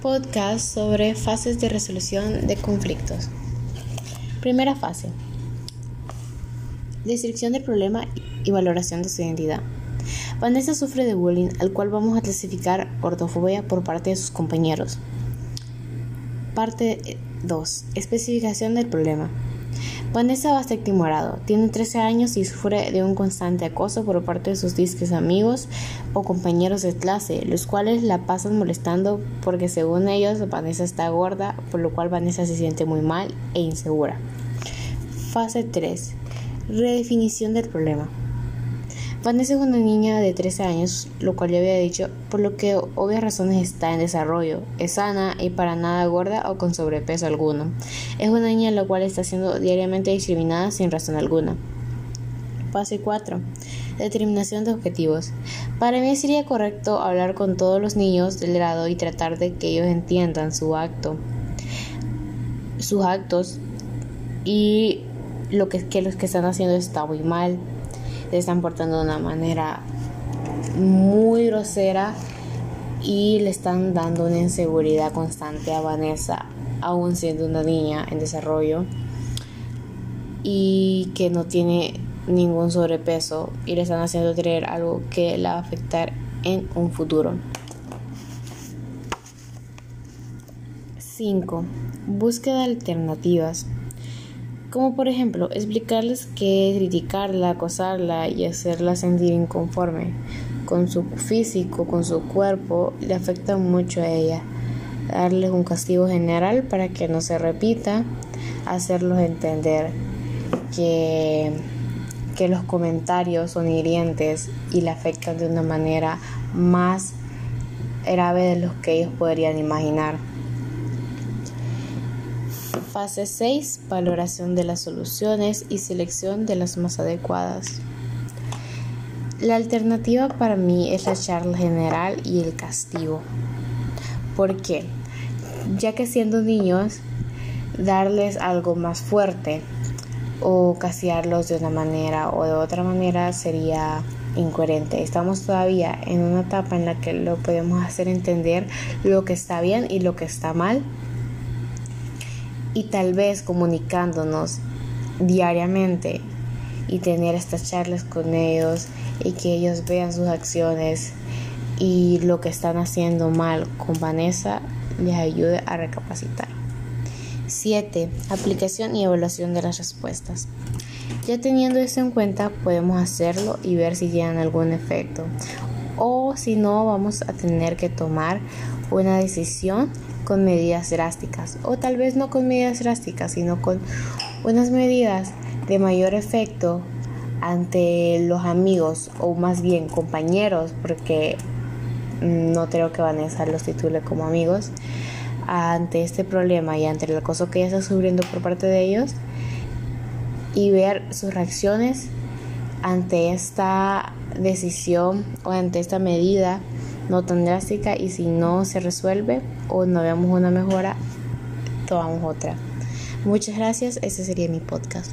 podcast sobre fases de resolución de conflictos. Primera fase. Descripción del problema y valoración de su identidad. Vanessa sufre de bullying, al cual vamos a clasificar ortofobia por parte de sus compañeros. Parte 2. Especificación del problema. Vanessa estar timorado. Tiene 13 años y sufre de un constante acoso por parte de sus disques amigos o compañeros de clase, los cuales la pasan molestando porque según ellos Vanessa está gorda, por lo cual Vanessa se siente muy mal e insegura. Fase 3. Redefinición del problema. Vanessa es una niña de 13 años, lo cual ya había dicho, por lo que obvias razones está en desarrollo. Es sana y para nada gorda o con sobrepeso alguno. Es una niña la cual está siendo diariamente discriminada sin razón alguna. Fase 4. Determinación de objetivos. Para mí sería correcto hablar con todos los niños del grado y tratar de que ellos entiendan su acto, sus actos y lo que, que los que están haciendo está muy mal se están portando de una manera muy grosera y le están dando una inseguridad constante a Vanessa, aún siendo una niña en desarrollo y que no tiene ningún sobrepeso y le están haciendo creer algo que la va a afectar en un futuro. 5. Búsqueda de alternativas como por ejemplo explicarles que criticarla, acosarla y hacerla sentir inconforme con su físico, con su cuerpo, le afecta mucho a ella. Darles un castigo general para que no se repita, hacerlos entender que, que los comentarios son hirientes y le afectan de una manera más grave de lo que ellos podrían imaginar. Fase 6. Valoración de las soluciones y selección de las más adecuadas. La alternativa para mí es la charla general y el castigo. ¿Por qué? Ya que siendo niños, darles algo más fuerte o castigarlos de una manera o de otra manera sería incoherente. Estamos todavía en una etapa en la que lo podemos hacer entender lo que está bien y lo que está mal y tal vez comunicándonos diariamente y tener estas charlas con ellos y que ellos vean sus acciones y lo que están haciendo mal con Vanessa les ayude a recapacitar. 7. Aplicación y evaluación de las respuestas. Ya teniendo esto en cuenta podemos hacerlo y ver si tienen algún efecto o si no vamos a tener que tomar una decisión con medidas drásticas o tal vez no con medidas drásticas sino con unas medidas de mayor efecto ante los amigos o más bien compañeros porque no creo que Vanessa los titule como amigos ante este problema y ante el acoso que ella está sufriendo por parte de ellos y ver sus reacciones ante esta decisión o ante esta medida no tan drástica y si no se resuelve o no veamos una mejora, tomamos otra. Muchas gracias, ese sería mi podcast.